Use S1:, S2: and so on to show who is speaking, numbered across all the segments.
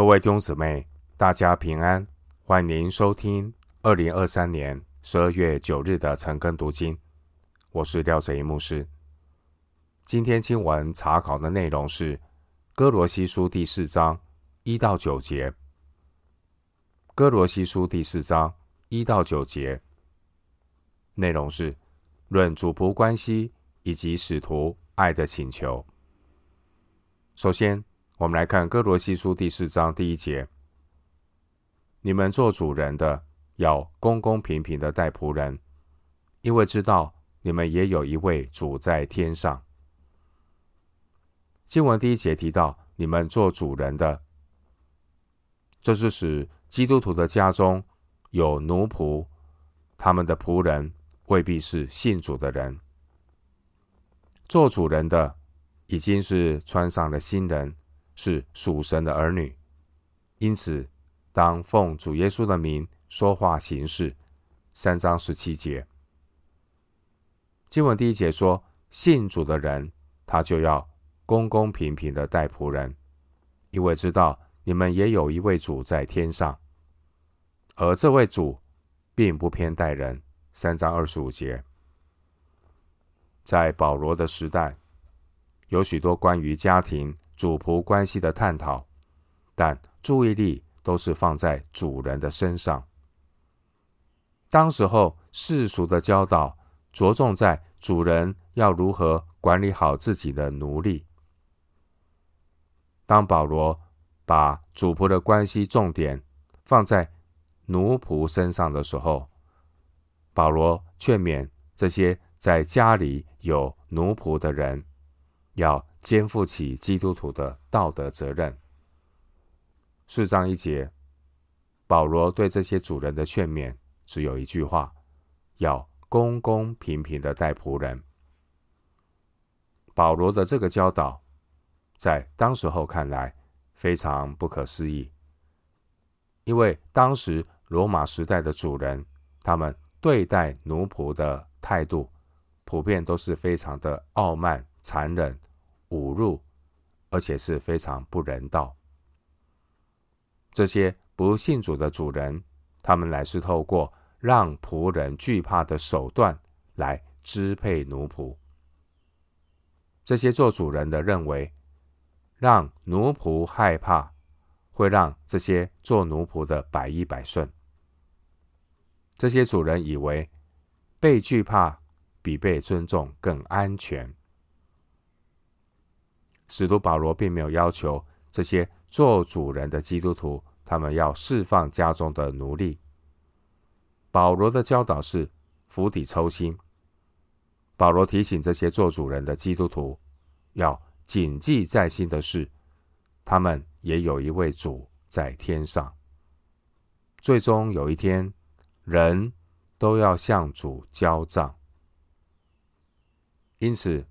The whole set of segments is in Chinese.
S1: 各位弟兄姊妹，大家平安，欢迎收听二零二三年十二月九日的晨更读经。我是廖哲一牧师。今天经文查考的内容是《哥罗西书》第四章一到九节，《哥罗西书》第四章一到九节内容是论主仆关系以及使徒爱的请求。首先，我们来看《哥罗西书》第四章第一节：你们做主人的，要公公平平的待仆人，因为知道你们也有一位主在天上。经文第一节提到你们做主人的，这是使基督徒的家中有奴仆，他们的仆人未必是信主的人。做主人的已经是穿上了新人。是属神的儿女，因此当奉主耶稣的名说话行事。三章十七节，经文第一节说：信主的人，他就要公公平平的待仆人，因为知道你们也有一位主在天上，而这位主并不偏待人。三章二十五节，在保罗的时代，有许多关于家庭。主仆关系的探讨，但注意力都是放在主人的身上。当时候世俗的教导着重在主人要如何管理好自己的奴隶。当保罗把主仆的关系重点放在奴仆身上的时候，保罗劝勉这些在家里有奴仆的人要。肩负起基督徒的道德责任。四章一节，保罗对这些主人的劝勉只有一句话：要公公平平的待仆人。保罗的这个教导，在当时候看来非常不可思议，因为当时罗马时代的主人，他们对待奴仆的态度，普遍都是非常的傲慢、残忍。侮辱，而且是非常不人道。这些不信主的主人，他们乃是透过让仆人惧怕的手段来支配奴仆。这些做主人的认为，让奴仆害怕，会让这些做奴仆的百依百顺。这些主人以为，被惧怕比被尊重更安全。使徒保罗并没有要求这些做主人的基督徒，他们要释放家中的奴隶。保罗的教导是釜底抽薪。保罗提醒这些做主人的基督徒，要谨记在心的是，他们也有一位主在天上。最终有一天，人都要向主交账。因此，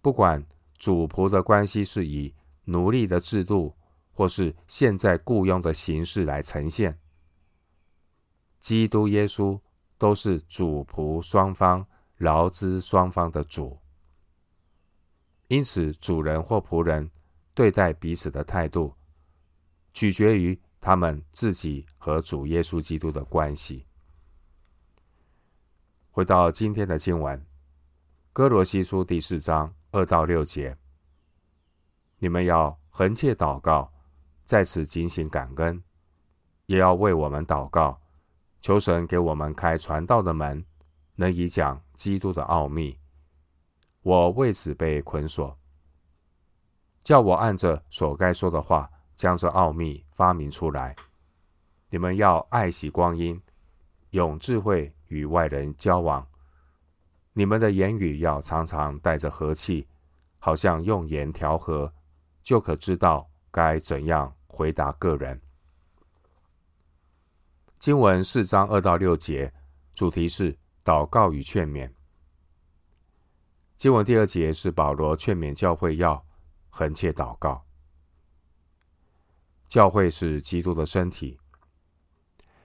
S1: 不管。主仆的关系是以奴隶的制度，或是现在雇佣的形式来呈现。基督耶稣都是主仆双方、劳资双方的主，因此主人或仆人对待彼此的态度，取决于他们自己和主耶稣基督的关系。回到今天的经文，《哥罗西书》第四章。二到六节，你们要恒切祷告，在此警醒感恩，也要为我们祷告，求神给我们开传道的门，能以讲基督的奥秘。我为此被捆锁，叫我按着所该说的话，将这奥秘发明出来。你们要爱惜光阴，用智慧与外人交往。你们的言语要常常带着和气，好像用盐调和，就可知道该怎样回答个人。经文四章二到六节，主题是祷告与劝勉。经文第二节是保罗劝勉教会要恒切祷告。教会是基督的身体，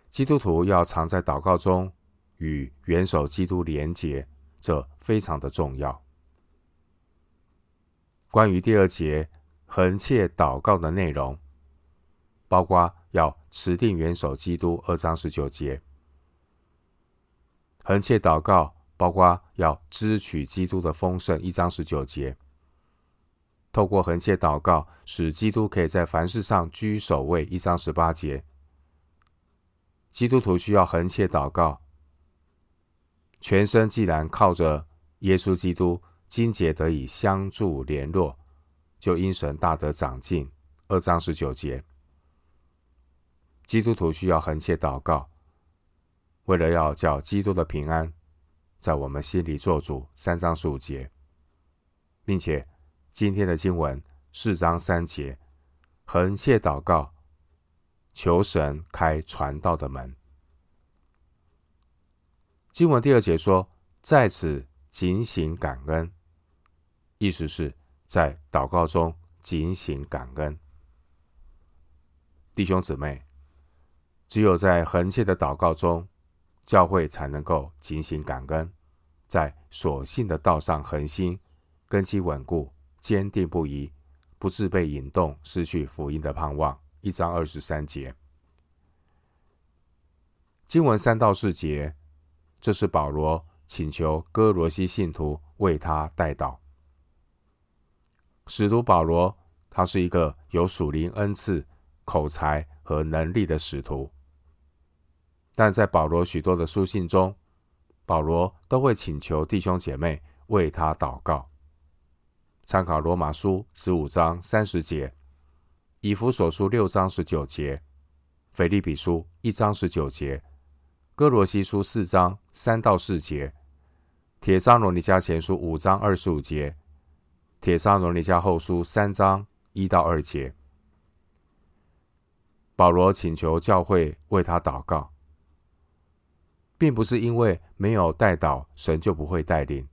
S1: 基督徒要常在祷告中与元首基督连结。这非常的重要。关于第二节恒切祷告的内容，包括要持定元首基督二章十九节；恒切祷告，包括要支取基督的丰盛一章十九节。透过恒切祷告，使基督可以在凡事上居首位一章十八节。基督徒需要恒切祷告，全身既然靠着耶稣基督，筋节得以相助联络，就因神大得长进。二章十九节，基督徒需要恒切祷告，为了要叫基督的平安在我们心里做主。三章十五节，并且今天的经文四章三节，恒切祷告。求神开传道的门。经文第二节说，在此警醒感恩，意思是，在祷告中警醒感恩。弟兄姊妹，只有在恒切的祷告中，教会才能够警醒感恩，在所信的道上恒心，根基稳固，坚定不移，不致被引动，失去福音的盼望。一章二十三节，经文三到四节，这是保罗请求哥罗西信徒为他代祷。使徒保罗，他是一个有属灵恩赐、口才和能力的使徒，但在保罗许多的书信中，保罗都会请求弟兄姐妹为他祷告。参考罗马书十五章三十节。以弗所书六章十九节，腓利比书一章十九节，哥罗西书四章三到四节，帖撒罗尼迦前书五章二十五节，帖撒罗尼迦后书三章一到二节。保罗请求教会为他祷告，并不是因为没有代祷，神就不会带领；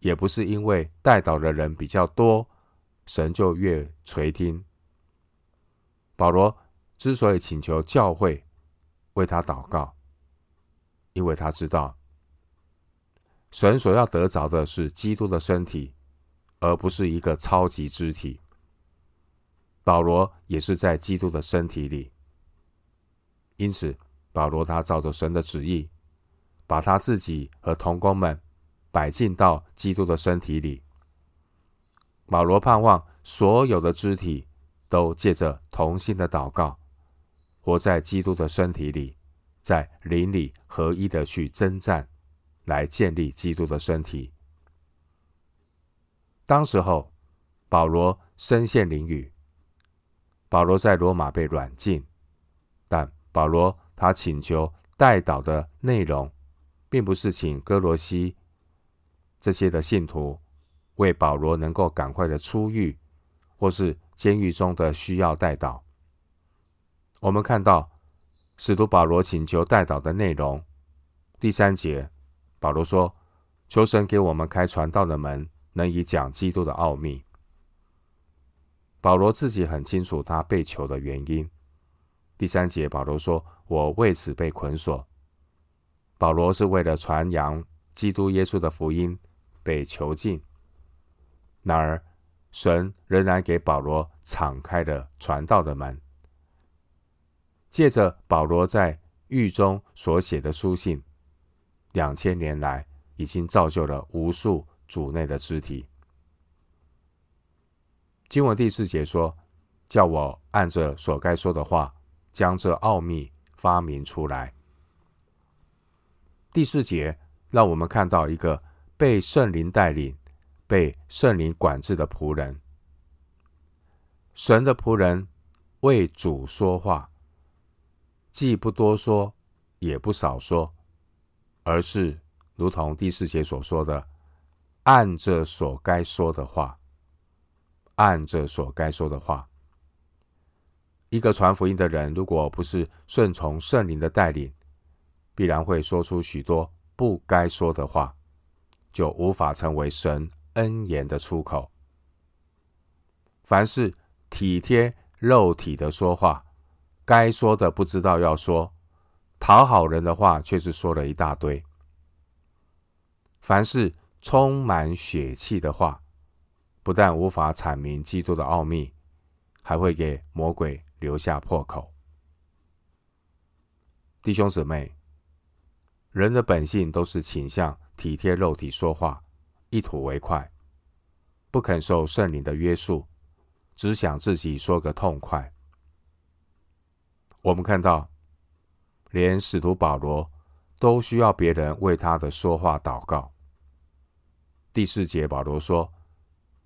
S1: 也不是因为代祷的人比较多，神就越垂听。保罗之所以请求教会为他祷告，因为他知道神所要得着的是基督的身体，而不是一个超级肢体。保罗也是在基督的身体里，因此保罗他照着神的旨意，把他自己和同工们摆进到基督的身体里。保罗盼望所有的肢体。都借着同心的祷告，活在基督的身体里，在邻里合一的去征战，来建立基督的身体。当时候，保罗身陷囹圄，保罗在罗马被软禁，但保罗他请求代祷的内容，并不是请哥罗西这些的信徒为保罗能够赶快的出狱，或是。监狱中的需要代祷，我们看到使徒保罗请求代祷的内容。第三节，保罗说：“求神给我们开传道的门，能以讲基督的奥秘。”保罗自己很清楚他被囚的原因。第三节，保罗说：“我为此被捆锁。”保罗是为了传扬基督耶稣的福音被囚禁，然而。神仍然给保罗敞开了传道的门，借着保罗在狱中所写的书信，两千年来已经造就了无数主内的肢体。经文第四节说：“叫我按着所该说的话，将这奥秘发明出来。”第四节让我们看到一个被圣灵带领。被圣灵管制的仆人，神的仆人为主说话，既不多说，也不少说，而是如同第四节所说的，按着所该说的话，按着所该说的话。一个传福音的人，如果不是顺从圣灵的带领，必然会说出许多不该说的话，就无法成为神。恩言的出口，凡是体贴肉体的说话，该说的不知道要说，讨好人的话却是说了一大堆。凡是充满血气的话，不但无法阐明基督的奥秘，还会给魔鬼留下破口。弟兄姊妹，人的本性都是倾向体贴肉体说话，一吐为快，不肯受圣灵的约束，只想自己说个痛快。我们看到，连使徒保罗都需要别人为他的说话祷告。第四节，保罗说：“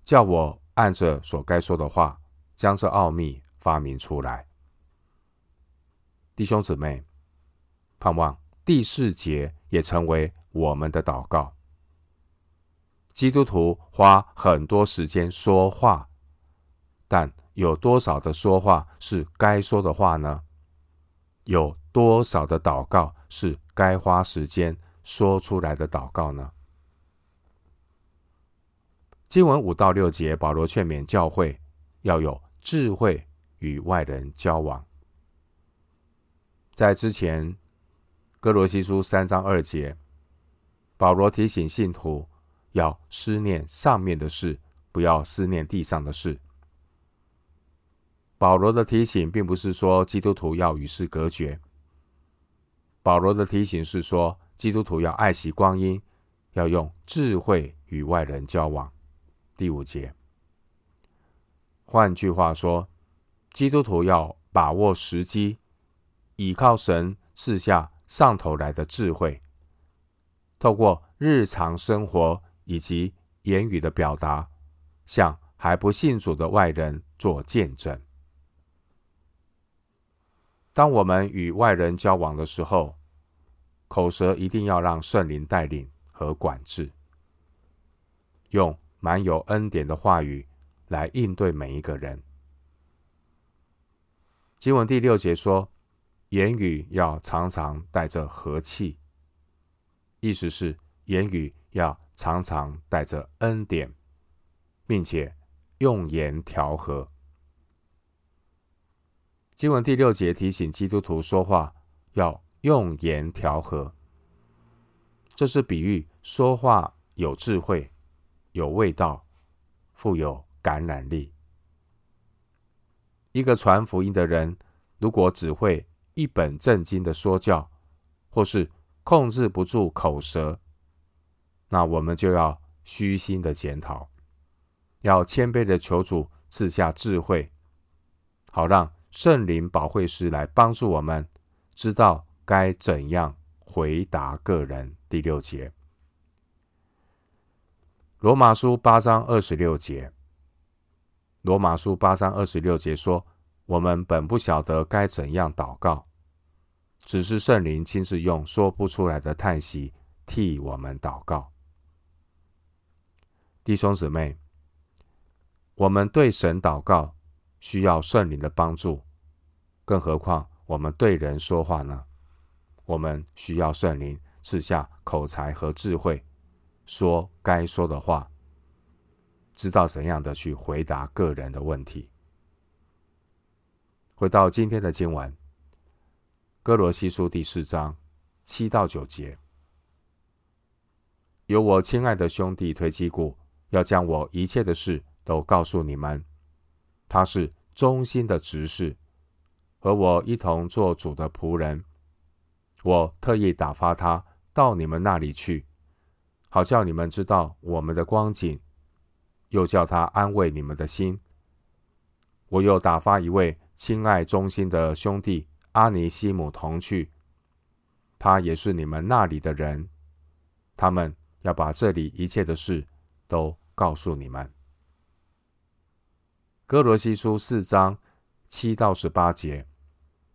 S1: 叫我按着所该说的话，将这奥秘发明出来。”弟兄姊妹，盼望第四节也成为我们的祷告。基督徒花很多时间说话，但有多少的说话是该说的话呢？有多少的祷告是该花时间说出来的祷告呢？经文五到六节，保罗劝勉教会要有智慧与外人交往。在之前，哥罗西书三章二节，保罗提醒信徒要思念上面的事，不要思念地上的事。保罗的提醒并不是说基督徒要与世隔绝，保罗的提醒是说基督徒要爱惜光阴，要用智慧与外人交往。第五节，换句话说，基督徒要把握时机，倚靠神赐下上头来的智慧，透过日常生活以及言语的表达，向还不信主的外人做见证。当我们与外人交往的时候，口舌一定要让圣灵带领和管制，用。满有恩典的话语来应对每一个人。经文第六节说，言语要常常带着和气，意思是言语要常常带着恩典，并且用言调和。经文第六节提醒基督徒说话要用言调和，这是比喻说话有智慧。有味道，富有感染力。一个传福音的人，如果只会一本正经的说教，或是控制不住口舌，那我们就要虚心的检讨，要谦卑的求主赐下智慧，好让圣灵保惠师来帮助我们，知道该怎样回答个人。第六节。罗马书八章二十六节，罗马书八章二十六节说：“我们本不晓得该怎样祷告，只是圣灵亲自用说不出来的叹息替我们祷告。”弟兄姊妹，我们对神祷告需要圣灵的帮助，更何况我们对人说话呢？我们需要圣灵赐下口才和智慧。说该说的话，知道怎样的去回答个人的问题。回到今天的经文，《哥罗西书》第四章七到九节，有我亲爱的兄弟推基古，要将我一切的事都告诉你们。他是忠心的执事，和我一同做主的仆人。我特意打发他到你们那里去。好叫你们知道我们的光景，又叫他安慰你们的心。我又打发一位亲爱忠心的兄弟阿尼西姆同去，他也是你们那里的人。他们要把这里一切的事都告诉你们。歌罗西书四章七到十八节，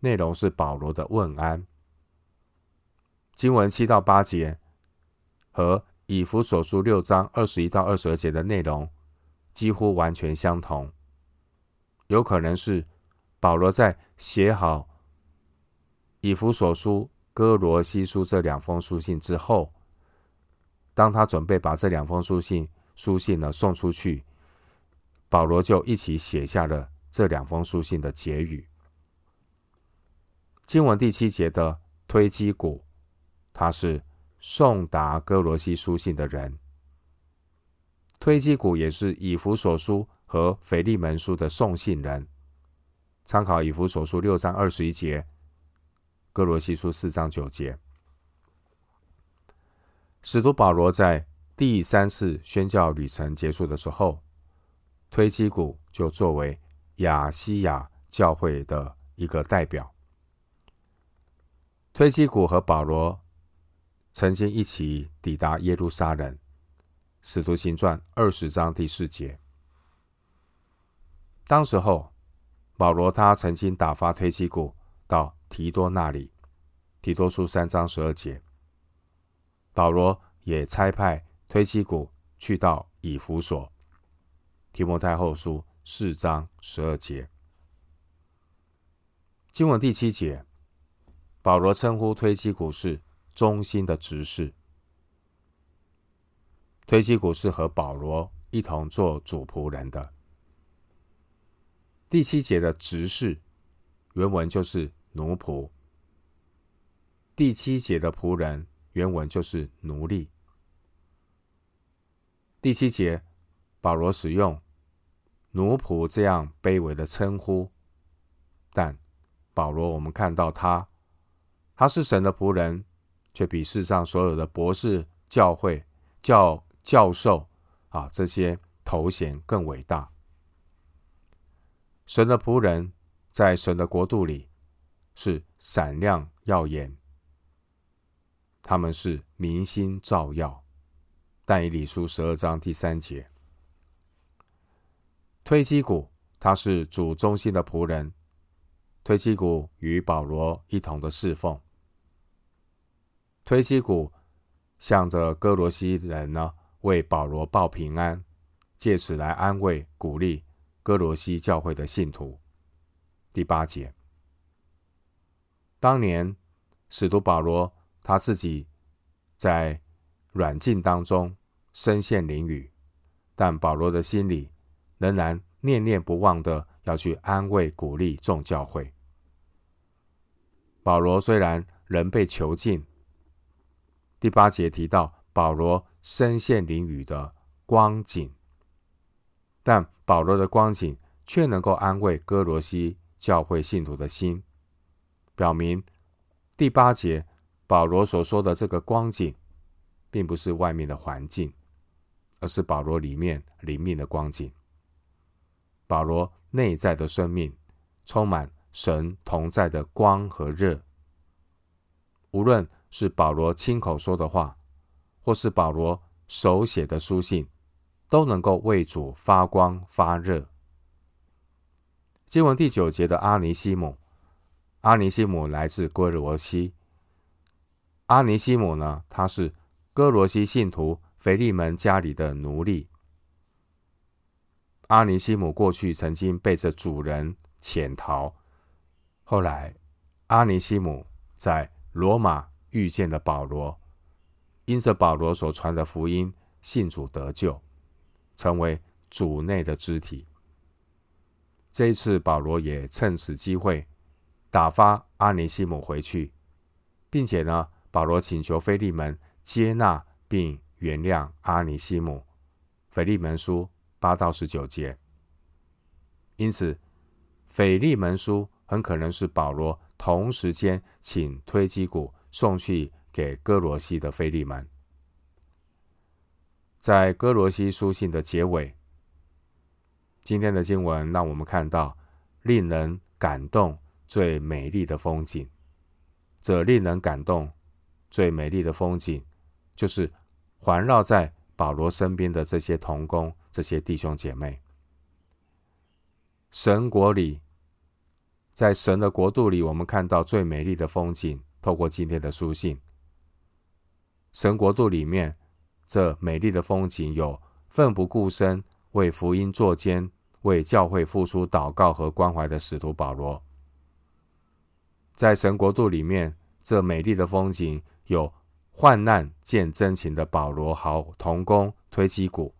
S1: 内容是保罗的问安。经文七到八节和。以弗所书六章二十一到二十二节的内容几乎完全相同，有可能是保罗在写好以弗所书、歌罗西书这两封书信之后，当他准备把这两封书信书信呢送出去，保罗就一起写下了这两封书信的结语。经文第七节的推基古，他是。送达哥罗西书信的人，推基古也是以弗所书和腓利门书的送信人。参考以弗所书六章二十一节，哥罗西书四章九节。使徒保罗在第三次宣教旅程结束的时候，推基古就作为亚西亚教会的一个代表。推基古和保罗曾经一起抵达耶路撒冷，《使徒行传》二十章第四节。当时候，保罗他曾经打发推基古到提多那里，《提多书》三章十二节。保罗也差派推基古去到以弗所，《提摩太后书》四章十二节。经文第七节。保罗称呼推基古是忠心的执事。推基古是和保罗一同做主仆人的。第七节的执事原文就是奴仆。第七节的仆人原文就是奴隶。第七节保罗使用奴仆这样卑微的称呼，但保罗我们看到他。他是神的仆人，却比世上所有的博士、教会、教教授啊这些头衔更伟大。神的仆人在神的国度里是闪亮耀眼，他们是明星照耀。但以理书十二章第三节，推基古他是主中心的仆人，推基古与保罗一同的侍奉。推基古向着歌罗西人呢，为保罗报平安，借此来安慰、鼓励歌罗西教会的信徒。第八节，当年使徒保罗他自己在软禁当中身陷囹圄，但保罗的心里仍然念念不忘的要去安慰、鼓励众教会。保罗虽然仍被囚禁。第八节提到保罗身陷囹圄的光景，但保罗的光景却能够安慰哥罗西教会信徒的心，表明第八节保罗所说的这个光景，并不是外面的环境，而是保罗里面灵命的光景。保罗内在的生命充满神同在的光和热，无论。是保罗亲口说的话，或是保罗手写的书信，都能够为主发光发热。经文第九节的阿尼西姆，阿尼西姆来自哥罗西。阿尼西姆呢，他是哥罗西信徒腓利门家里的奴隶。阿尼西姆过去曾经背着主人潜逃，后来阿尼西姆在罗马。遇见了保罗，因着保罗所传的福音，信主得救，成为主内的肢体。这一次，保罗也趁此机会打发阿尼西姆回去，并且呢，保罗请求腓利门接纳并原谅阿尼西姆。腓利门书八到十九节。因此，腓利门书很可能是保罗同时间请推基古。送去给歌罗西的腓利门，在歌罗西书信的结尾，今天的经文让我们看到令人感动最美丽的风景。这令人感动最美丽的风景，就是环绕在保罗身边的这些童工、这些弟兄姐妹。神国里，在神的国度里，我们看到最美丽的风景。透过今天的书信，神国度里面这美丽的风景，有奋不顾身为福音作监、为教会付出祷告和关怀的使徒保罗；在神国度里面，这美丽的风景有患难见真情的保罗好同工推基古；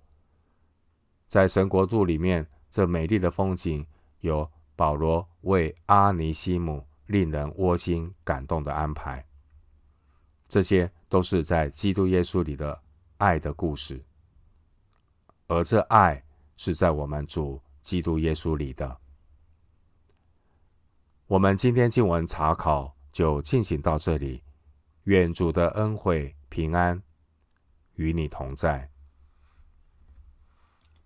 S1: 在神国度里面，这美丽的风景有保罗为阿尼西姆。令人窝心感动的安排，这些都是在基督耶稣里的爱的故事，而这爱是在我们主基督耶稣里的。我们今天经文查考就进行到这里。愿主的恩惠平安与你同在。